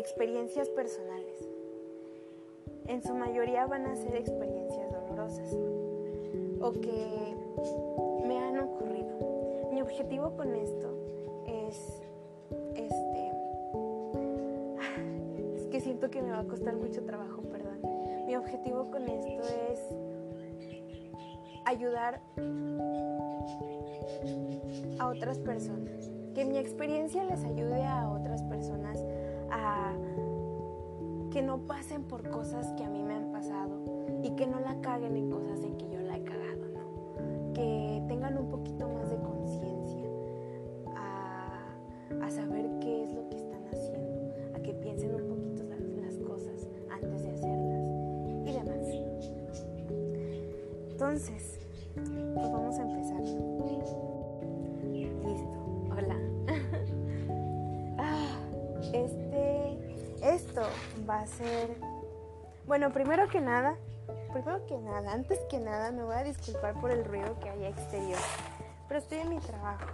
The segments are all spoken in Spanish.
experiencias personales. En su mayoría van a ser experiencias dolorosas o que me han ocurrido. Mi objetivo con esto es este es que siento que me va a costar mucho trabajo, perdón. Mi objetivo con esto es ayudar a otras personas, que mi experiencia les ayude a otras personas a que no pasen por cosas que a mí me han pasado y que no la caguen en cosas en que yo la he cagado, ¿no? Que tengan un poquito más de conciencia a, saber qué es lo que están haciendo, a que piensen un poquito las, las cosas antes de hacerlas y demás. Entonces, bueno, primero que nada, primero que nada, antes que nada me voy a disculpar por el ruido que hay exterior, pero estoy en mi trabajo.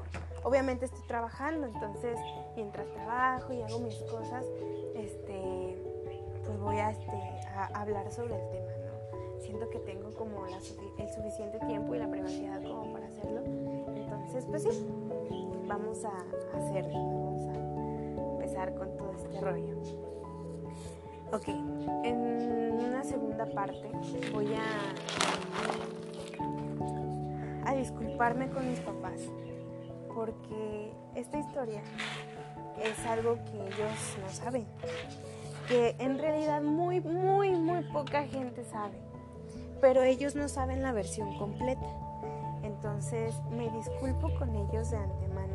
Obviamente estoy trabajando, entonces mientras trabajo y hago mis cosas, este, pues voy a, este, a hablar sobre el tema siento que tengo como el suficiente tiempo y la privacidad como para hacerlo. Entonces, pues sí, vamos a hacerlo, vamos a empezar con todo este rollo. Ok, en una segunda parte voy a, a disculparme con mis papás porque esta historia es algo que ellos no saben, que en realidad muy, muy, muy poca gente sabe pero ellos no saben la versión completa. Entonces me disculpo con ellos de antemano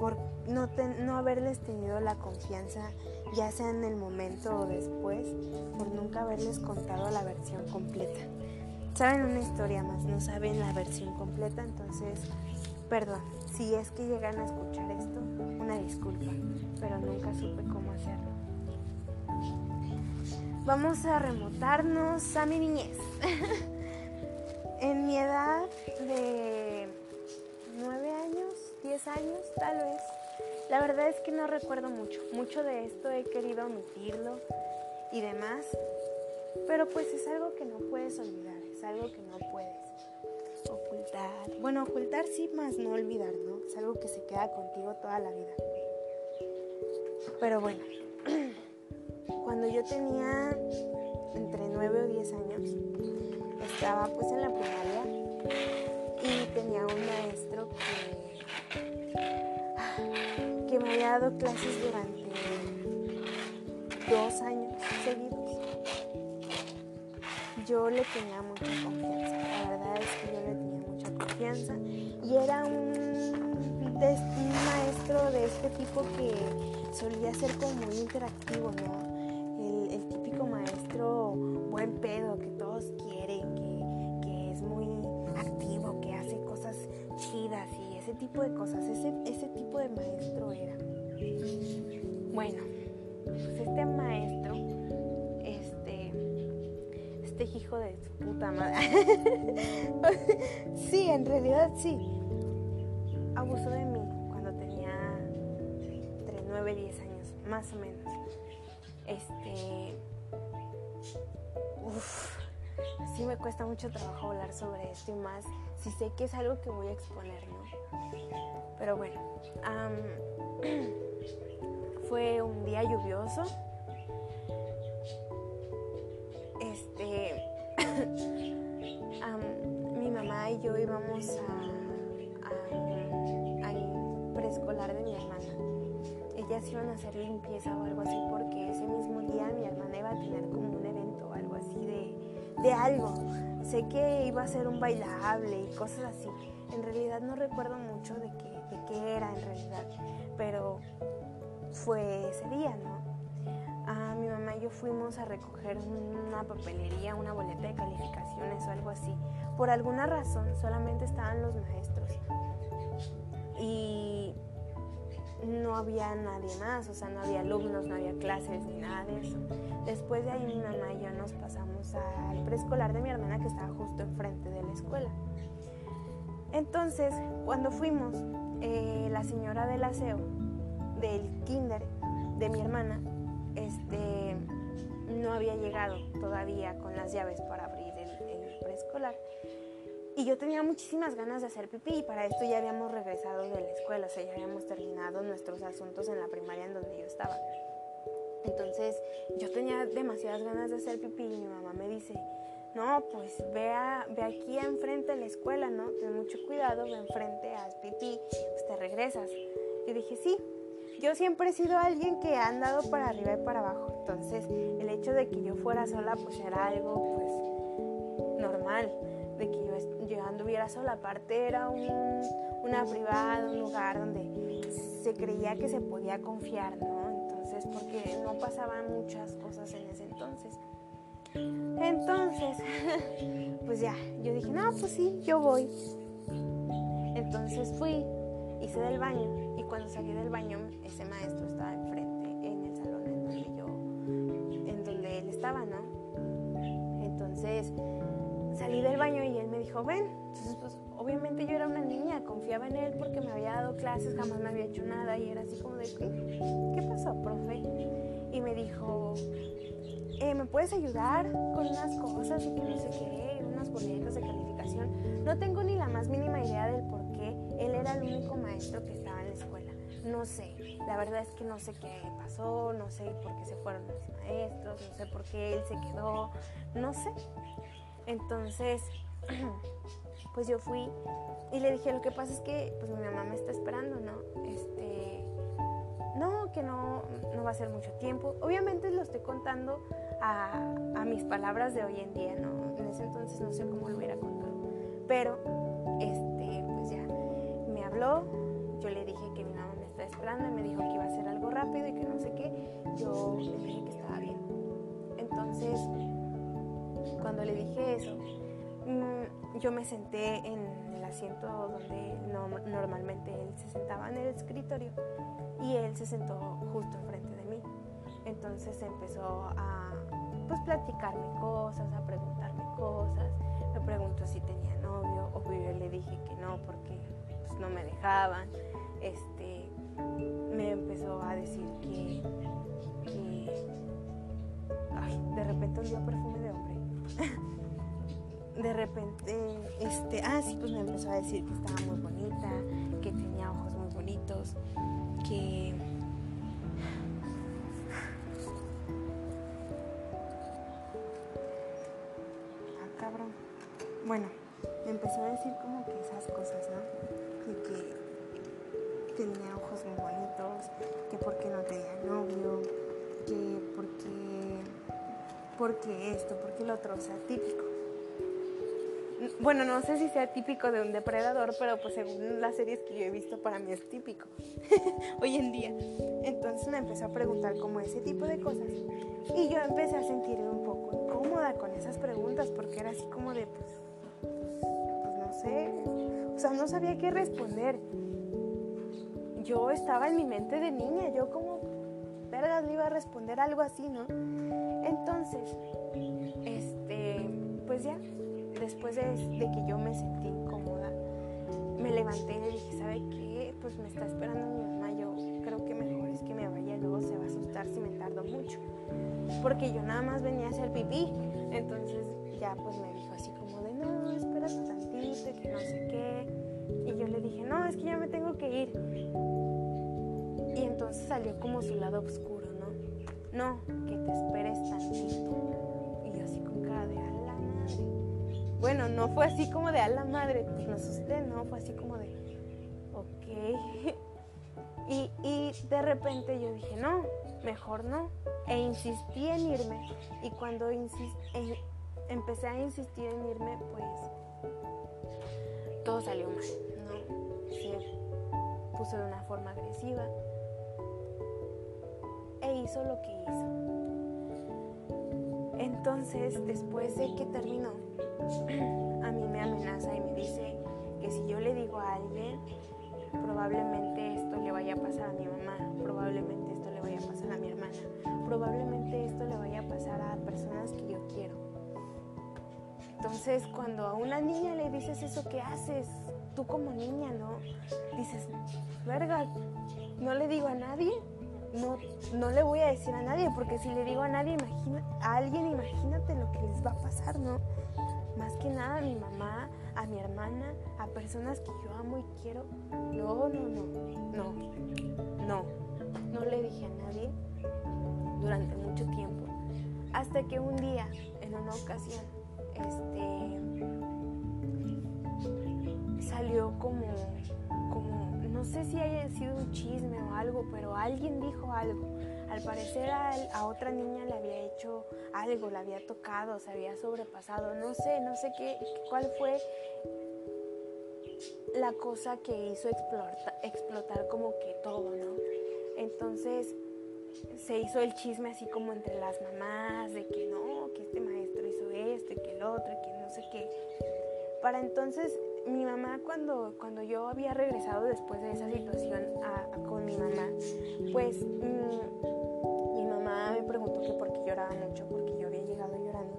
por no, no haberles tenido la confianza, ya sea en el momento o después, por nunca haberles contado la versión completa. Saben una historia más, no saben la versión completa, entonces, perdón, si es que llegan a escuchar esto, una disculpa, pero nunca supe cómo hacerlo vamos a remontarnos a mi niñez. en mi edad de 9 años, 10 años tal vez, la verdad es que no recuerdo mucho. Mucho de esto he querido omitirlo y demás, pero pues es algo que no puedes olvidar, es algo que no puedes ocultar. Bueno, ocultar sí, más no olvidar, ¿no? Es algo que se queda contigo toda la vida. Pero bueno. Cuando yo tenía entre 9 o 10 años, estaba pues en la primaria y tenía un maestro que, había dado clases durante dos años seguidos. Yo le tenía mucha confianza, la verdad es que yo le tenía mucha confianza y era un, maestro de este tipo que solía ser como muy interactivo, ¿no? buen pedo que todos quieren, ese tipo de cosas. Ese, ese tipo de maestro era. Bueno, pues este maestro, este, este hijo de su puta madre. sí, en realidad sí. Abusó de mí cuando tenía entre 9 y 10 años, más o menos. Este Uf, sí me cuesta mucho trabajo hablar sobre esto y más si sé que es algo que voy a exponer, ¿no? Pero bueno, fue un día lluvioso. Este, mi mamá y yo íbamos a, a, preescolar de mi hermana. Ellas iban a hacer limpieza o algo así porque ese mismo día mi hermana iba a tener como un evento o algo así de, de algo. Sé que iba a ser un bailable y cosas así. En realidad no recuerdo mucho de qué, era en realidad, pero fue ese día, ¿no? a mi mamá y yo fuimos a recoger una papelería, una boleta de calificaciones o algo así. Por alguna razón solamente estaban los maestros. Y no había nadie más, o sea, no había alumnos, no había clases ni nada de eso. Después de ahí mi mamá y yo nos pasamos al preescolar de mi hermana que estaba justo enfrente de la escuela. Entonces, cuando fuimos, eh, la señora del aseo del kinder de mi hermana este, no había llegado todavía con las llaves para abrir el, preescolar. Y yo tenía muchísimas ganas de hacer pipí y para esto ya habíamos regresado de la escuela, o sea, ya habíamos terminado nuestros asuntos en la primaria en donde yo estaba. Entonces yo tenía demasiadas ganas de hacer pipí y mi mamá me dice, no, pues ve, ve aquí enfrente de la escuela, ¿no? Ten mucho cuidado, ve enfrente, haz pipí, regresas. Yo dije, sí, yo siempre he sido alguien que ha andado para arriba y para abajo. Entonces el hecho de que yo fuera sola pues era algo pues normal, de que yo, yo anduviera sola. Aparte era un, una privada, un lugar donde se creía que se podía confiar, ¿no? Entonces, porque no pasaban muchas cosas en ese entonces. Entonces, pues ya, yo dije, no, pues sí, yo voy. Entonces fui, hice del baño y cuando salí del baño, ese maestro estaba enfrente, en el salón en donde yo, en donde él estaba, ¿no? Entonces salí del baño y él me dijo, ven. Entonces, pues obviamente yo era una niña, confiaba en él porque me había dado clases, jamás me había hecho nada y era así como de, ¿qué, ¿Qué pasó, profe? Y me dijo, eh, ¿me puedes ayudar con unas cosas y que no sé qué, unas boletas de calificación? No tengo ni la más mínima idea del era el único maestro que estaba en la escuela. No sé, la verdad es que no sé qué pasó, no sé por qué se fueron los maestros, no sé por qué él se quedó, no sé. Entonces, pues yo fui y le dije, lo que pasa es que pues mi mamá me está esperando, ¿no? Este, no, que no, no va a ser mucho tiempo. Obviamente lo estoy contando a, a, mis palabras de hoy en día, ¿no? En ese entonces no sé cómo lo hubiera contado. Pero, habló, yo le dije que mi mamá me estaba esperando y me dijo que iba a hacer algo rápido y que no sé qué. Yo le dije que estaba bien. Entonces, cuando le dije eso, mmm, yo me senté en el asiento donde no, normalmente él se sentaba en el escritorio y él se sentó justo enfrente de mí. Entonces empezó a pues platicarme cosas, a preguntarme cosas. Me preguntó si tenía novio, obvio yo le dije que no porque no me dejaban. Este, me empezó a decir que, de repente olía perfume de hombre. de repente, este, ah, sí, pues me empezó a decir que estaba muy bonita, que tenía ojos muy bonitos, que ah. Bueno, me empezó a decir como que esas cosas, ¿no? De que tenía ojos muy bonitos, que porque no tenía novio, que porque porque esto, porque lo otro, o sea, típico. Bueno, no sé si sea típico de un depredador, pero pues según las series que yo he visto, para mí es típico hoy en día. Entonces me empezó a preguntar como ese tipo de cosas. Y yo empecé a sentirme un poco incómoda con esas preguntas, porque era así como de, pues, no sabía qué responder. Yo estaba en mi mente de niña, yo como, vergas, le iba a responder algo así, ¿no? Entonces, este, pues ya, después de, que yo me sentí incómoda, me levanté y dije, ¿sabe qué? Pues me está esperando mi mamá, yo creo que mejor es que me vaya, luego se va a asustar si me tardo mucho. Porque yo nada más venía a hacer pipí. Entonces ya pues me es que ya me tengo que ir. Y entonces salió como su lado oscuro, ¿no? No, que te esperes tantito. Y yo así con cara de a la madre. Bueno, no fue así como de a la madre, pues me asusté, no, fue así como de, ok. Y, y de repente yo dije, no, mejor no. E insistí en irme. Y cuando insist, empecé a insistir en irme, pues todo salió mal, puso de una forma agresiva e hizo lo que hizo. Entonces, después de que terminó, a mí me amenaza y me dice que si yo le digo a alguien, probablemente esto le vaya a pasar a mi mamá, probablemente esto le vaya a pasar a mi hermana, probablemente esto le vaya a pasar a personas que yo quiero. Entonces, cuando a una niña le dices eso, ¿qué haces? Tú como niña, ¿no? Dices, verga, no le digo a nadie no, no le voy a decir a nadie, porque si le digo a nadie, imagina, a alguien, imagínate lo que les va a pasar, ¿no? Más que nada a mi mamá, a mi hermana, a personas que yo amo y quiero. No, no, no, no, no, no le dije a nadie durante mucho tiempo. Hasta que un día, en una ocasión, este salió como, como, no sé si haya sido un chisme o algo, pero alguien dijo algo. Al parecer a, otra niña le había hecho algo, la había tocado, se había sobrepasado, no sé, no sé qué, cuál fue la cosa que hizo explotar, explotar como que todo, ¿no? Entonces se hizo el chisme así como entre las mamás, de que no, que este maestro hizo esto y que el otro y que no sé qué. Para entonces mi mamá cuando, cuando yo había regresado después de esa situación con mi mamá, pues mm, mi mamá me preguntó que por qué lloraba mucho, porque yo había llegado llorando.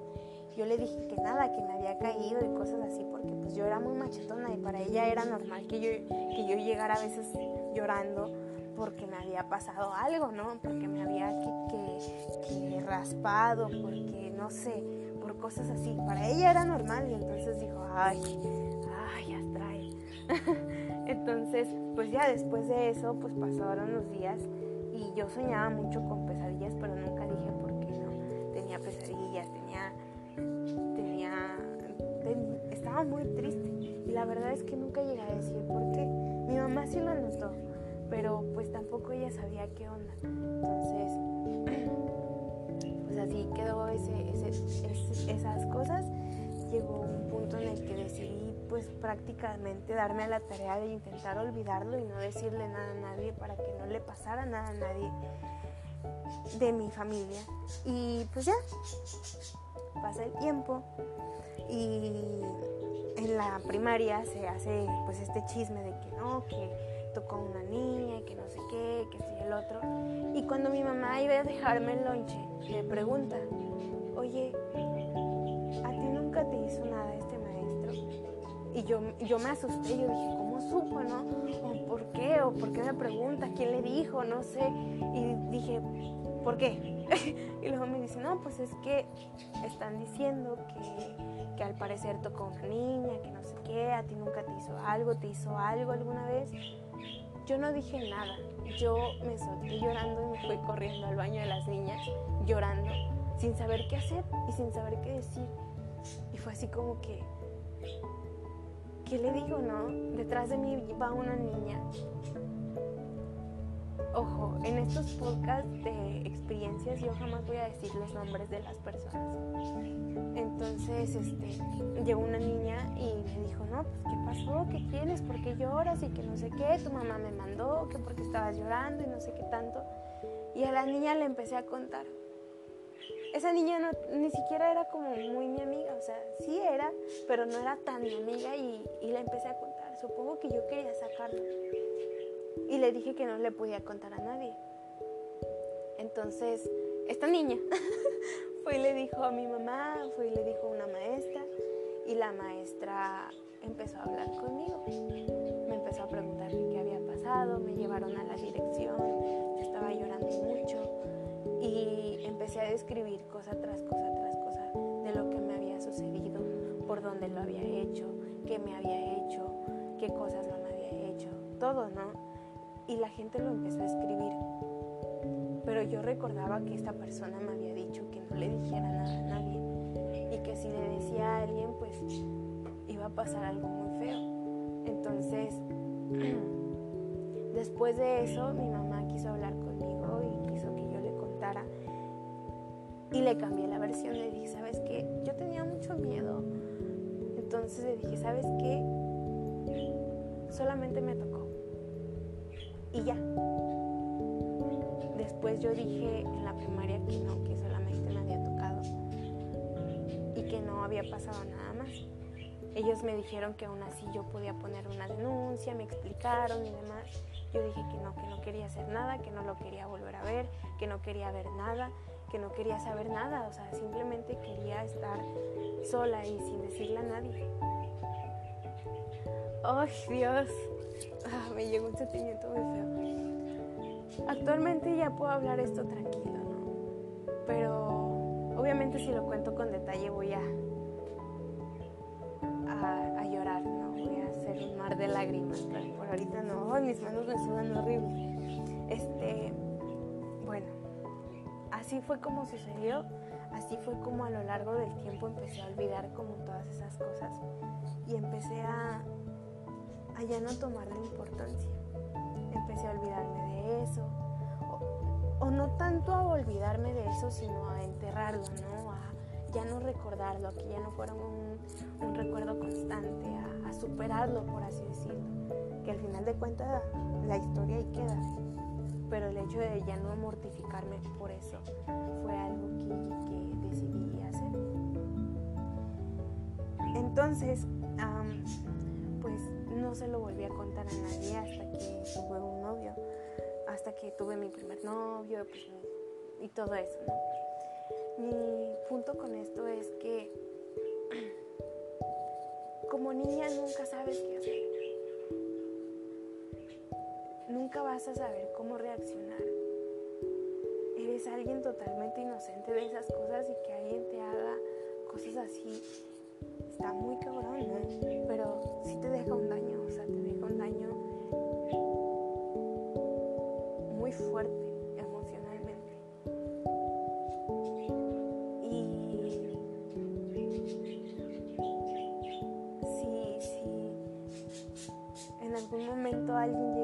Yo le dije que nada, que me había caído y cosas así, porque pues yo era muy machetona y para ella era normal que yo, que yo llegara a veces llorando porque me había pasado algo, ¿no? Porque me había que, raspado, porque no sé, por cosas así. Para ella era normal y entonces dijo, ay. entonces, pues ya después de eso, pues pasaron los días y yo soñaba mucho con pesadillas, pero nunca dije por qué no. Tenía pesadillas, tenía, tenía, estaba muy triste y la verdad es que nunca llegué a decir por qué. Mi mamá sí lo notó pero pues tampoco ella sabía qué onda. Entonces, pues así quedó ese, esas cosas. Llegó un punto prácticamente darme a la tarea de intentar olvidarlo y no decirle nada a nadie para que no le pasara nada a nadie de mi familia. Y pues ya, pasa el tiempo y en la primaria se hace pues este chisme de que no, que tocó una niña y que no sé qué, que sí el otro. Y cuando mi mamá iba a dejarme el lonche, me pregunta, oye, ¿a ti nunca te hizo nada este? Y yo, yo me asusté, yo dije, ¿cómo supo, no? ¿O por qué? ¿O por qué me pregunta? ¿Quién le dijo? No sé. Y dije, ¿por qué? y luego me dice, no, pues es que están diciendo que, que al parecer tocó una niña, que no sé qué, a ti nunca te hizo algo, te hizo algo alguna vez. Yo no dije nada, yo me solté llorando y me fui corriendo al baño de las niñas, llorando, sin saber qué hacer y sin saber qué decir. Y fue así como que, ¿qué le digo, no? Detrás de mí va una niña Ojo, en estos podcasts de experiencias yo jamás voy a decir los nombres de las personas. Entonces, este, llegó una niña y me dijo, no, pues ¿qué pasó? ¿Qué tienes? ¿Por qué lloras? Y que no sé qué, tu mamá me mandó, que porque estabas llorando y no sé qué tanto. Y a la niña le empecé a contar. Esa niña no, ni siquiera era como muy mi amiga, o sea, sí era, pero no era tan mi amiga y, y le empecé a contar. Supongo que yo quería sacarlo y le dije que no le podía contar a nadie. Entonces, esta niña fue y le dijo a mi mamá, fue y le dijo a una maestra y la maestra empezó a hablar conmigo. Me empezó a preguntar qué había pasado, me llevaron a la dirección, estaba llorando mucho y empecé a describir cosa tras cosa tras cosa de lo que me había sucedido, por dónde lo había hecho, qué me había hecho, qué cosas no me había hecho, todo, ¿no? y la gente lo empezó a escribir. Pero yo recordaba que esta persona me había dicho que no le dijera nada a nadie y que si le decía a alguien pues iba a pasar algo muy feo. Entonces, después de eso mi mamá quiso hablar conmigo y le cambié la versión. Le dije, ¿sabes qué? Yo tenía mucho miedo. Entonces le dije, ¿sabes qué? Solamente me tocó y ya. Después yo dije en la primaria que no, que solamente me había tocado y que no había pasado nada más. Ellos me dijeron que aún así yo podía poner una denuncia, me explicaron y demás. Yo dije que no, que no quería hacer nada, que no lo quería volver a ver, que no quería ver nada, que no quería saber nada, o sea, simplemente quería estar sola y sin decirle a nadie. ¡Ay, Dios! Ah, me llegó un sentimiento muy feo. actualmente ya puedo hablar esto tranquilo, ¿no? Pero obviamente si lo cuento con detalle voy a, a, llorar, ¿no? Voy a hacer un mar de lágrimas, pero por ahorita no, mis manos me sudan horrible. Este, así fue como sucedió, así fue como a lo largo del tiempo empecé a olvidar como todas esas cosas y empecé a, ya no tomarle importancia. Empecé a olvidarme de eso, o, no tanto a olvidarme de eso, sino a enterrarlo, ¿no? A ya no recordarlo, que ya no fuera un, recuerdo constante, a superarlo, por así decirlo. Que al final de cuentas la historia ahí queda pero el hecho de ya no mortificarme por eso fue algo que, decidí hacer. Entonces, pues no se lo volví a contar a nadie hasta que tuve un novio, hasta que tuve mi primer novio pues, y todo eso, Mi punto con esto es que como niña nunca sabes qué hacer nunca vas a saber cómo reaccionar. Eres alguien totalmente inocente de esas cosas y que alguien te haga cosas así. Está muy cabrón, ¿no? Pero sí te deja un daño, o sea, te deja un daño muy fuerte emocionalmente. Y si, si en algún momento alguien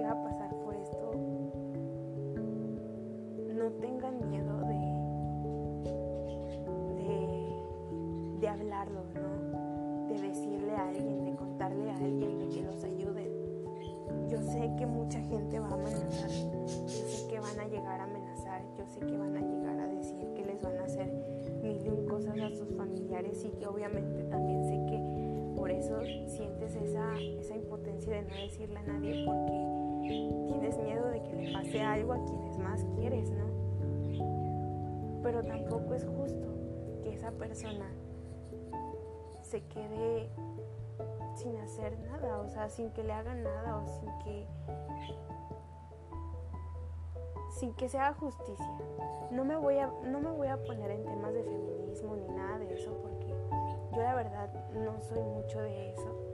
no decirle a nadie porque tienes miedo de que le pase algo a quienes más quieres, ¿no? Pero tampoco es justo que esa persona se quede sin hacer nada, o sea, sin que le hagan nada o sin que sin que se haga justicia. No me voy a no me voy a poner en temas de feminismo ni nada de eso porque yo la verdad no soy mucho de eso.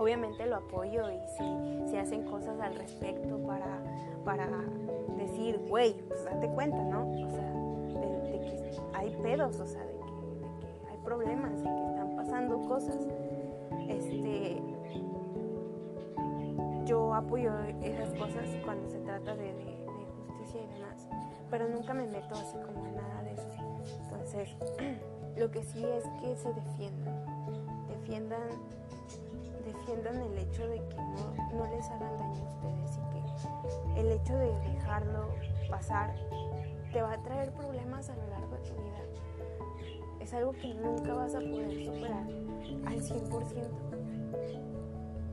Obviamente lo apoyo y si, si hacen cosas al respecto para, para decir, güey, pues date cuenta, ¿no? O sea, de, de que hay pedos, o sea, de que, de hay problemas, de que están pasando cosas este, yo apoyo esas cosas cuando se trata de, justicia y demás, pero nunca me meto así como en nada de eso. Entonces, lo que sí es que se defiendan, defiendan, defiendan el hecho de que no, no les hagan daño a ustedes y que el hecho de dejarlo pasar te va a traer problemas a lo largo de tu vida. Es algo que nunca vas a poder superar al 100%.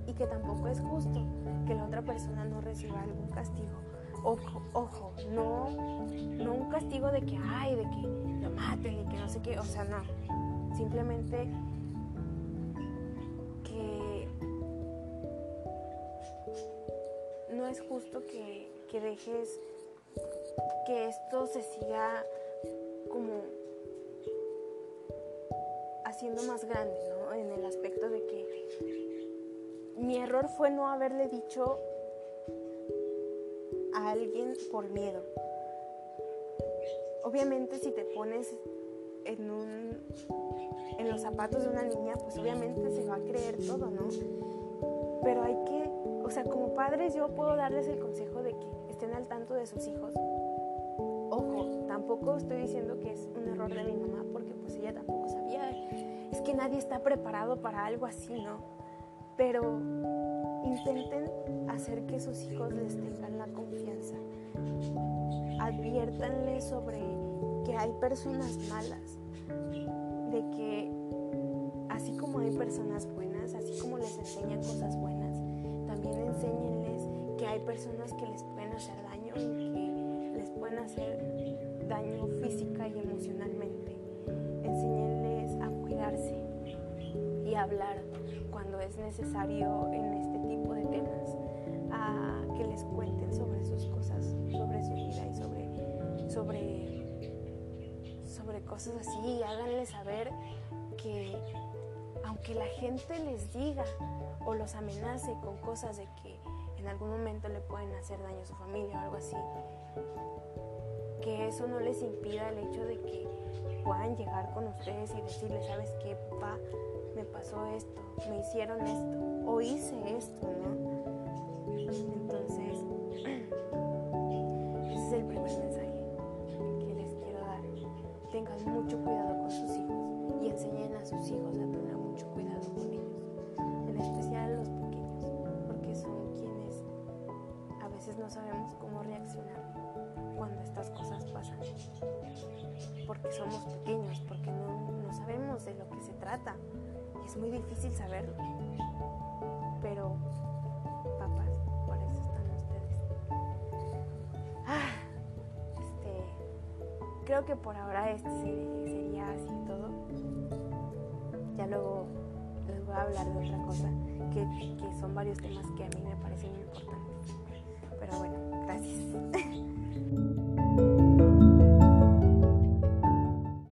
Y que tampoco es justo que la otra persona no reciba algún castigo. Ojo, ojo, no, no un castigo de que, ay, de que lo maten y que no sé qué, o sea, no. Simplemente es justo que, que dejes que esto se siga como haciendo más grande, ¿no? En el aspecto de que mi error fue no haberle dicho a alguien por miedo. Obviamente si te pones en un en los zapatos de una niña, pues obviamente se va a creer todo, ¿no? Pero hay que, o sea, como padres yo puedo darles el consejo de que estén al tanto de sus hijos. Ojo, tampoco estoy diciendo que es un error de mi mamá, porque pues ella tampoco sabía es que nadie está preparado para algo así, ¿no? Pero intenten hacer que sus hijos les tengan la confianza. Adviértanles sobre que hay personas malas, de que así como hay personas buenas, así como les enseñan cosas buenas, también enséñenles que hay personas que les pueden hacer daño y que les pueden hacer daño física y emocionalmente. Enséñenles y hablar cuando es necesario en este tipo de temas, a que les cuenten sobre sus cosas, sobre sobre, sobre cosas así, háganles saber que aunque la gente les diga o los amenace con cosas de que en algún momento le pueden hacer daño a su familia o algo así, que eso no les impida el hecho de que puedan llegar con ustedes y decirles, ¿sabes qué, papá? Me pasó esto, me hicieron esto o hice esto, ¿no? Porque somos pequeños, porque no, no sabemos de lo que se trata. Y es muy difícil saberlo. Pero, papás, por eso están ustedes. Ah, este, creo que por ahora este sería así todo. Ya luego les voy a hablar de otra cosa, que, que son varios temas que a mí me parecen importantes. Pero bueno, gracias.